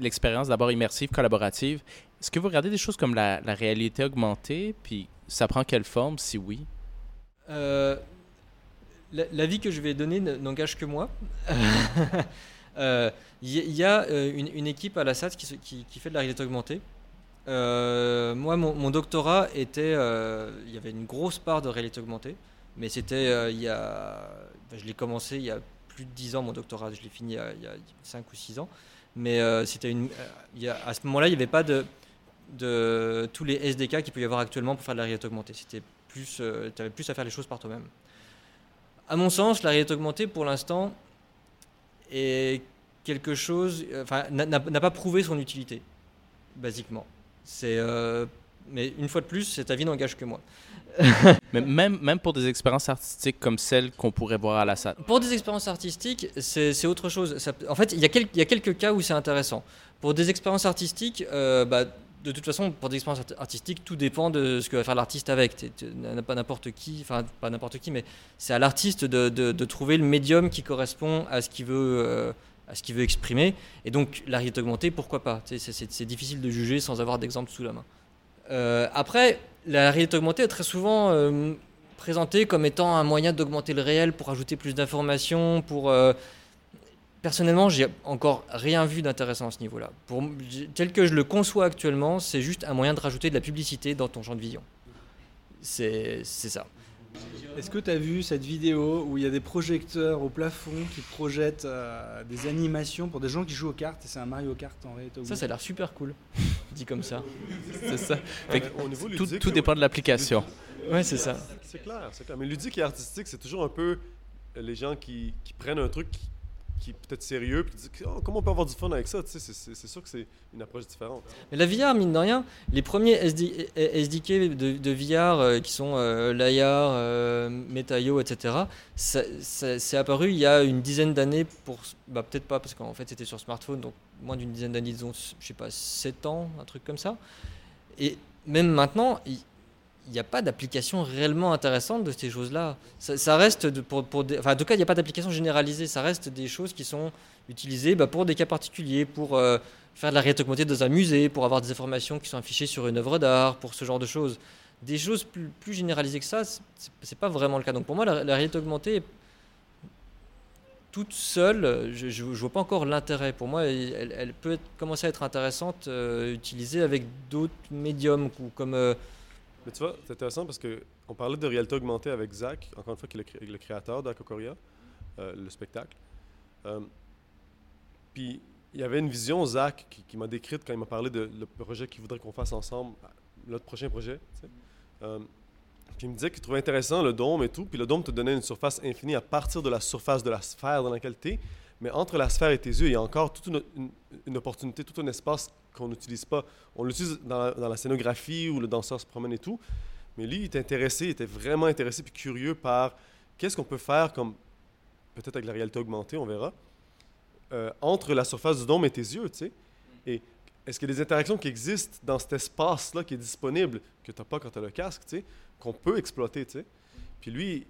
l'expérience d'abord immersive, collaborative, est-ce que vous regardez des choses comme la, réalité augmentée, puis ça prend quelle forme, si oui? Euh, L'avis que je vais donner n'engage que moi. Il euh, y, a euh, une, équipe à la SAT qui, fait de la réalité augmentée. Moi, mon, doctorat était. Il y avait une grosse part de réalité augmentée, mais c'était il y a. je l'ai commencé il y a plus de 10 ans, mon doctorat. Je l'ai fini il y, a, 5 ou 6 ans. Mais euh, c'était une, euh, à ce moment-là, il n'y avait pas de, tous les SDK qu'il peut y avoir actuellement pour faire de la réalité augmentée. C'était plus, euh, tu avais plus à faire les choses par toi-même. À mon sens, la réalité augmentée, pour l'instant, est quelque chose, enfin, n'a pas prouvé son utilité, basiquement. C'est, mais une fois de plus, cet avis n'engage que moi. Mais même, pour des expériences artistiques comme celles qu'on pourrait voir à la salle. Pour des expériences artistiques, c'est autre chose. en fait, il y, a quelques, cas où c'est intéressant. Pour des expériences artistiques, euh, bah, de toute façon, pour des expériences artistiques, tout dépend de ce que va faire l'artiste avec. Pas n'importe qui, enfin pas n'importe qui, mais c'est à l'artiste de, trouver le médium qui correspond à ce qu'il veut, euh, à ce qu'il veut exprimer. Et donc, la réalité augmentée, pourquoi pas? C'est difficile de juger sans avoir d'exemple sous la main. Euh, après, la réalité augmentée est très souvent euh, présentée comme étant un moyen d'augmenter le réel pour ajouter plus d'informations, pour... Euh, personnellement, j'ai encore rien vu d'intéressant à ce niveau-là. Tel que je le conçois actuellement, c'est juste un moyen de rajouter de la publicité dans ton champ de vision. C'est ça. Est-ce que tu as vu cette vidéo où il y a des projecteurs au plafond qui projettent euh, des animations pour des gens qui jouent aux cartes? Et c'est un Mario Kart en réalité Ça, ça a l'air super cool, dit comme ça. c'est ça. tout, dépend de l'application. Ouais, c'est ça. C'est clair, c'est clair. Mais ludique et artistique, c'est toujours un peu les gens qui, qui prennent un truc qui est peut-être sérieux, puis tu dis oh, comment on peut avoir du fun avec ça C'est sûr que c'est une approche différente. Mais la VR, mine de rien, les premiers SDK de, VR euh, qui sont euh, Layar, euh, Metaio, etc., c'est apparu il y a une dizaine d'années, pour bah, peut-être pas parce qu'en fait c'était sur smartphone, donc moins d'une dizaine d'années, disons, je sais pas, 7 ans, un truc comme ça. Et même maintenant, il n'y a pas d'application réellement intéressante de ces choses-là. Ça, reste, pour, pour enfin, en tout cas, il n'y a pas d'application généralisée. Ça reste des choses qui sont utilisées bah, pour des cas particuliers, pour euh, faire de la réalité augmentée dans un musée, pour avoir des informations qui sont affichées sur une œuvre d'art, pour ce genre de choses. Des choses plus, généralisées que ça, c'est pas vraiment le cas. Donc pour moi, la, réalité augmentée, toute seule, je ne vois pas encore l'intérêt. Pour moi, elle, peut commencer à être intéressante, euh, utilisée avec d'autres médiums, comme euh, tu vois, c'est intéressant parce qu'on parlait de réalité augmentée avec Zach, encore une fois, qui est le, créateur d'Akokoria, euh, le spectacle. Euh, puis il y avait une vision, Zach, qui, m'a décrite quand il m'a parlé de le projet qu'il voudrait qu'on fasse ensemble, notre prochain projet. Euh, puis il me disait qu'il trouvait intéressant le dôme et tout. Puis le dôme te donnait une surface infinie à partir de la surface de la sphère dans laquelle tu es. Mais entre la sphère et tes yeux, il y a encore toute une, opportunité, tout un espace qu'on n'utilise pas. On l'utilise dans, la scénographie où le danseur se promène et tout. Mais lui, il était intéressé, il était vraiment intéressé puis curieux par qu'est-ce qu'on peut faire comme, peut-être avec la réalité augmentée, on verra, euh, entre la surface du dôme et tes yeux, tu sais. Et est-ce qu'il y a des interactions qui existent dans cet espace-là qui est disponible, que tu n'as pas quand tu as le casque, tu sais, qu'on peut exploiter, tu sais? Puis lui,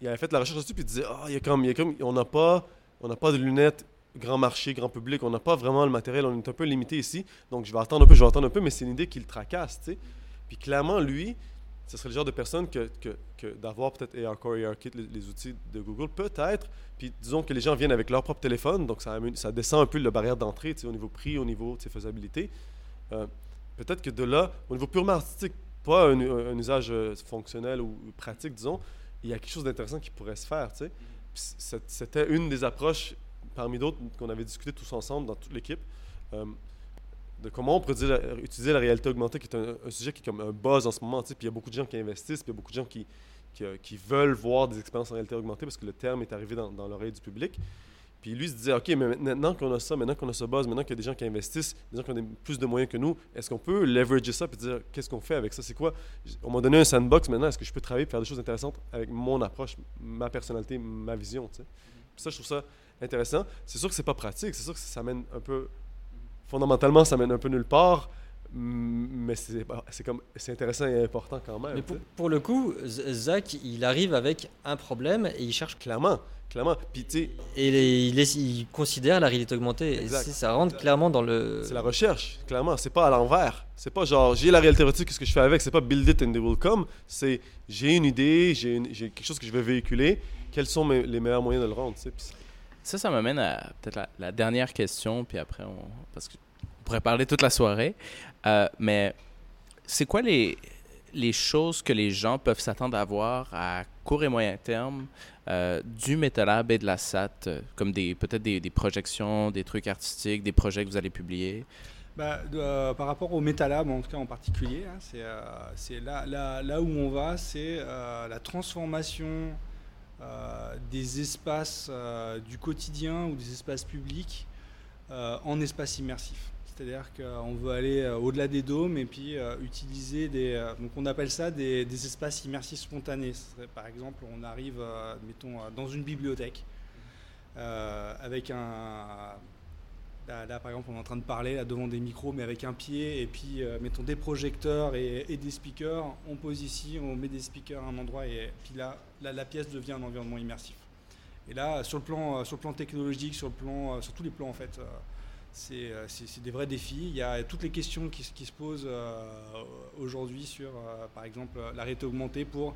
il avait fait la recherche dessus, puis il disait, ah, il y a comme, il y a comme, on n'a pas, on n'a pas de lunettes grand marché, grand public, on n'a pas vraiment le matériel, on est un peu limité ici, donc je vais attendre un peu, je vais attendre un peu, mais c'est une idée qui le tracasse, tu sais. Puis clairement, lui, ce serait le genre de personne que, d'avoir peut-être ARCore, ARKit, les, les outils de Google, peut-être, puis disons que les gens viennent avec leur propre téléphone, donc ça, ça descend un peu la barrière d'entrée, tu sais, au niveau prix, au niveau, tu sais, faisabilité. Euh, peut-être que de là, au niveau purement artistique, pas un, un- usage euh, fonctionnel ou pratique, disons, il y a quelque chose d'intéressant qui pourrait se faire, tu sais. C'était une des approches parmi d'autres qu'on avait discuté tous ensemble dans toute l'équipe, euh, de comment on pourrait utiliser la réalité augmentée, qui est un, sujet qui est comme un buzz en ce moment. Puis il y a beaucoup de gens qui investissent, puis il y a beaucoup de gens qui, qui, euh, veulent voir des expériences en réalité augmentée parce que le terme est arrivé dans, l'oreille du public. Puis lui se disait, OK, mais maintenant qu'on a ça, maintenant qu'on a ce buzz, maintenant qu'il y a des gens qui investissent, des gens qui ont plus de moyens que nous, est-ce qu'on peut leverager ça et dire, qu'est-ce qu'on fait avec ça? C'est quoi? On m'a donné un sandbox maintenant, est-ce que je peux travailler faire des choses intéressantes avec mon approche, ma personnalité, ma vision? ça, je trouve ça intéressant. C'est sûr que c'est pas pratique, c'est sûr que ça mène un peu. Fondamentalement, ça mène un peu nulle part, mais c'est c'est comme c'est intéressant et important quand même. Mais pour, le coup, Zach, il arrive avec un problème et il cherche Clairement, clairement. Puis tu et les- il, est- il considère la réalité augmentée. Et Exact. ça rentre clairement dans le. c'est la recherche, clairement. C'est pas à l'envers. C'est pas genre j'ai la réalité théorique, qu'est-ce que je fais avec? C'est pas build it and they will come. C'est j'ai une idée, j'ai quelque chose que je veux véhiculer. Quels sont mes- les meilleurs moyens de le rendre Ça, ça m'amène à peut-être la, dernière question, puis après, on, parce qu'on pourrait parler toute la soirée. Euh, mais c'est quoi les, les choses que les gens peuvent s'attendre à voir à court et moyen terme euh, du MetaLab et de la SAT, euh, comme des peut-être des, des projections, des trucs artistiques, des projets que vous allez publier? Bah, euh, par rapport au MetaLab, en tout cas en particulier, hein, c'est là, là, où on va, c'est la transformation des espaces euh, du quotidien ou des espaces publics euh, en espaces immersifs. C'est-à-dire qu'on veut aller euh, au-delà des dômes et puis euh, utiliser des... euh, donc on appelle ça des, espaces immersifs spontanés. Par exemple, on arrive, euh, mettons, euh, dans une bibliothèque euh, avec un... Là, par exemple, on est en train de parler là, devant des micros, mais avec un pied, et puis euh, mettons des projecteurs et, et des speakers. On pose ici, on met des speakers à un endroit, et puis là, la pièce devient un environnement immersif. Et là, sur le plan, euh, sur le plan technologique, sur, le plan, euh, sur tous les plans, en fait, euh, c'est des vrais défis. Il y a toutes les questions qui, se- posent aujourd'hui sur, par exemple, la réalité augmentée pour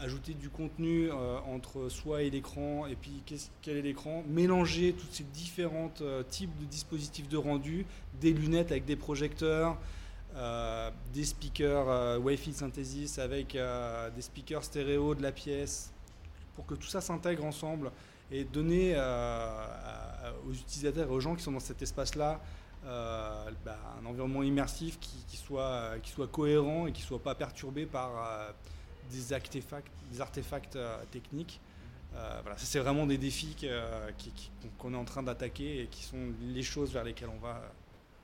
ajouter du contenu entre soi et l'écran, et puis quel est l'écran, mélanger tous ces différents types de dispositifs de rendu, des lunettes avec des projecteurs, euh, des speakers euh, Wi-Fi synthesis avec euh, des speakers stéréo de la pièce, pour que tout ça s'intègre ensemble et donner euh, aux utilisateurs et aux gens qui sont dans cet espace-là bah, un environnement immersif qui, soit, qui soit cohérent et qui ne soit pas perturbé par des artefacts, des artefacts techniques. Voilà, c'est vraiment des défis qu'on est en train d'attaquer et qui sont les choses vers lesquelles on va.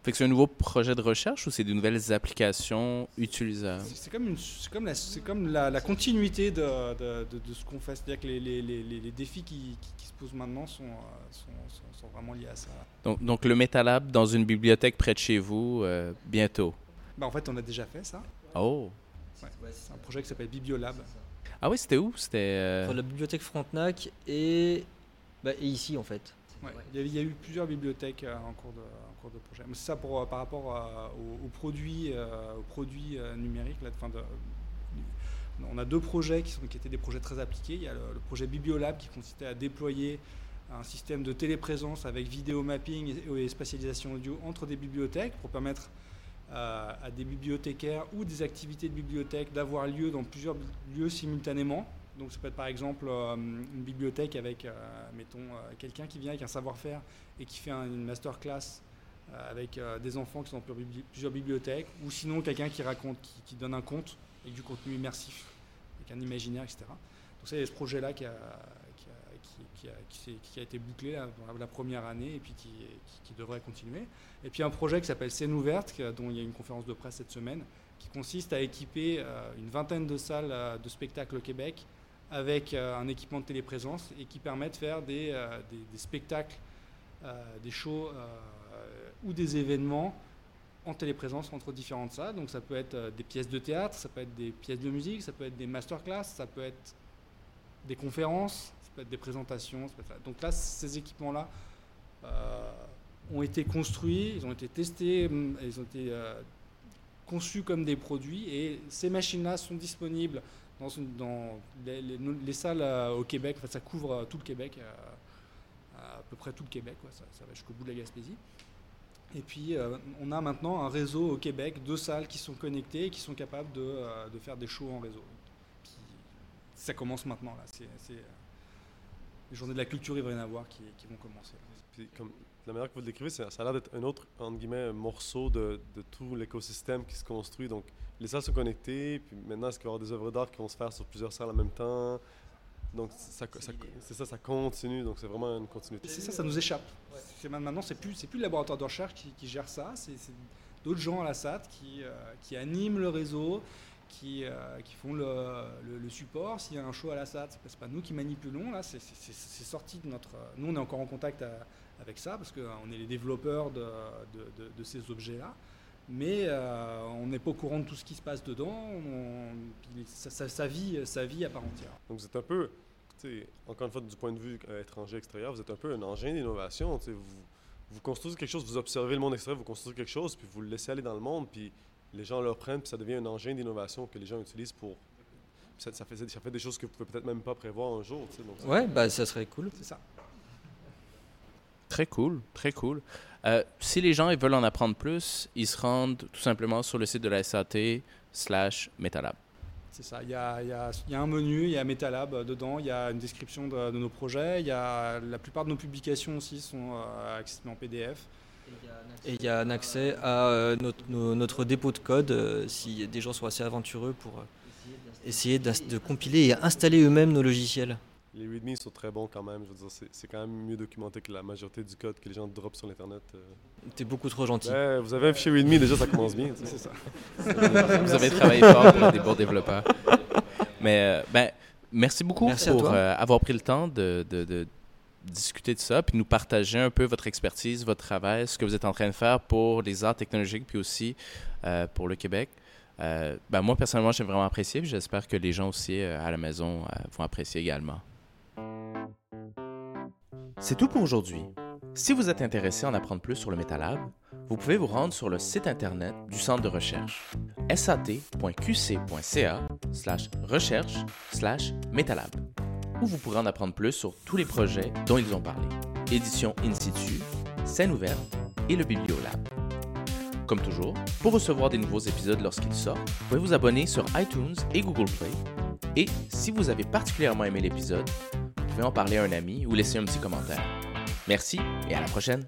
Fait que c'est un nouveau projet de recherche ou c'est des nouvelles applications utilisables? C'est comme, une- c'est comme, la, c'est comme la, la continuité de, de- de- de ce qu'on fait. C'est-à-dire que les, les- les- les- les défis qui, qui- qui se posent maintenant sont, euh, sont, sont- sont vraiment liés à ça. Donc, donc le MetaLab dans une bibliothèque près de chez vous, euh, bientôt? Bah, en fait, on a déjà fait ça. Oh! C'est un projet qui s'appelle Bibliolab. Ah oui, c'était où? C'était... euh, la bibliothèque Frontenac et, bah, et ici en fait. Ouais. Il, y a, il y a eu plusieurs bibliothèques euh, en, cours de, cours de projet. Ça euh, par rapport aux, produits, numériques. On a deux projets qui, sont, qui étaient des projets très appliqués. Il y a le, le projet Bibliolab qui consistait à déployer un système de téléprésence avec vidéo mapping et, et spatialisation audio entre des bibliothèques pour permettre euh, à des bibliothécaires ou des activités de bibliothèque d'avoir lieu dans plusieurs lieux simultanément. Donc ça peut être par exemple euh, une bibliothèque avec, mettons, quelqu'un qui vient avec un savoir-faire et qui fait un- une masterclass avec euh, des enfants qui sont dans plusieurs bibli- plusieurs bibliothèques, ou sinon quelqu'un qui raconte, qui, donne un conte et du contenu immersif, avec un imaginaire, etc. Donc ça, il y a ce projet-là qui a, qui, a, qui- qui a- été bouclé la, la première année et puis qui, devrait continuer. Et puis un projet qui s'appelle Scène ouverte, dont il y a une conférence de presse cette semaine, qui consiste à équiper euh, une vingtaine de salles euh, de spectacle au Québec avec euh, un équipement de téléprésence et qui permet de faire des, euh, des, spectacles, euh, des shows euh, ou des événements en téléprésence entre différentes salles. Donc ça peut être euh, des pièces de théâtre, ça peut être des pièces de musique, ça peut être des masterclass, ça peut être des conférences, ça peut être des présentations. Donc là, ces équipements-là euh, ont été construits, ils ont été testés, hum, ils ont été conçus comme des produits et ces machines-là sont disponibles dans, dans les, salles au Québec. En fait, ça couvre tout le Québec, à peu près tout le Québec, ça, ça va jusqu'au bout de la Gaspésie. Et puis, euh, on a maintenant un réseau au Québec, deux salles qui sont connectées et qui sont capables de, euh, de faire des shows en réseau. ça commence maintenant, là. C'est, euh, les journées de la culture, il va y en avoir qui, vont commencer. La manière que vous le décrivez, ça, a l'air d'être un autre, entre guillemets, morceau de, de tout l'écosystème qui se construit. Donc, les salles sont connectées, puis maintenant, est-ce qu'il va y avoir des œuvres d'art qui vont se faire sur plusieurs salles en même temps? Donc ça, c'est ça, ça continue, donc c'est vraiment une continuité. C'est ça, ça nous échappe. Maintenant, c'est plus, plus le laboratoire de recherche qui, gère ça, c'est, d'autres gens à la SAT qui, euh, qui animent le réseau, qui, euh, qui font le, le, support. S'il y a un show à la SAT, c'est pas nous qui manipulons, là, c'est, sorti de notre... Nous, on est encore en contact euh, avec ça, parce qu'on est les développeurs de, de, de, ces objets-là mais on n'est pas au courant de tout ce qui se passe dedans. ça, ça, vit, ça vit à part entière. Donc vous êtes un peu encore une fois, du point de vue euh, étranger, extérieur, vous êtes un peu un engin d'innovation. Vous, vous construisez quelque chose, vous observez le monde extérieur, vous construisez quelque chose, puis vous le laissez aller dans le monde, puis les gens le reprennent, puis ça devient un engin d'innovation que les gens utilisent pour. Ça, fait, ça fait des choses que vous pouvez peut-être même pas prévoir un jour. Donc, ouais, bah, ça serait cool. C'est ça. Très cool, très cool. Euh, si les gens ils veulent en apprendre plus, ils se rendent tout simplement sur le site de la SAT slash Metalab. C'est ça. Il y, a, un menu, il y a Metalab euh, dedans, il y a une description de, nos projets. Il y a, la plupart de nos publications aussi sont euh, accessibles en PDF. Et il y a un accès à euh, notre, dépôt de code si des gens sont assez aventureux pour essayer de compiler et installer eux-mêmes nos logiciels. Les README sont très bons quand même. Je veux dire, c'est, quand même mieux documenté que la majorité du code que les gens drop sur l'Internet. Euh. T'es beaucoup trop gentil. vous avez un fichier README, déjà ça commence bien. c'est ça. vous avez travaillé fort pour des bons développeurs. Mais euh, ben, merci beaucoup pour euh, avoir pris le temps de, de, discuter de ça, puis nous partager un peu votre expertise, votre travail, ce que vous êtes en train de faire pour les arts technologiques, puis aussi pour le Québec. ben moi, personnellement, j'ai vraiment apprécié, puis j'espère que les gens aussi à la maison vont apprécier également. C'est tout pour aujourd'hui. Si vous êtes intéressé à en apprendre plus sur le MetaLab, vous pouvez vous rendre sur le site internet du centre de recherche sat.qc.ca recherche metalab où vous pourrez en apprendre plus sur tous les projets dont ils ont parlé. Édition in situ, scène ouverte et le bibliolab. Comme toujours, pour recevoir des nouveaux épisodes lorsqu'ils sortent, vous pouvez vous abonner sur iTunes et Google Play. Et si vous avez particulièrement aimé l'épisode, en parler à un ami ou laisser un petit commentaire. Merci et à la prochaine.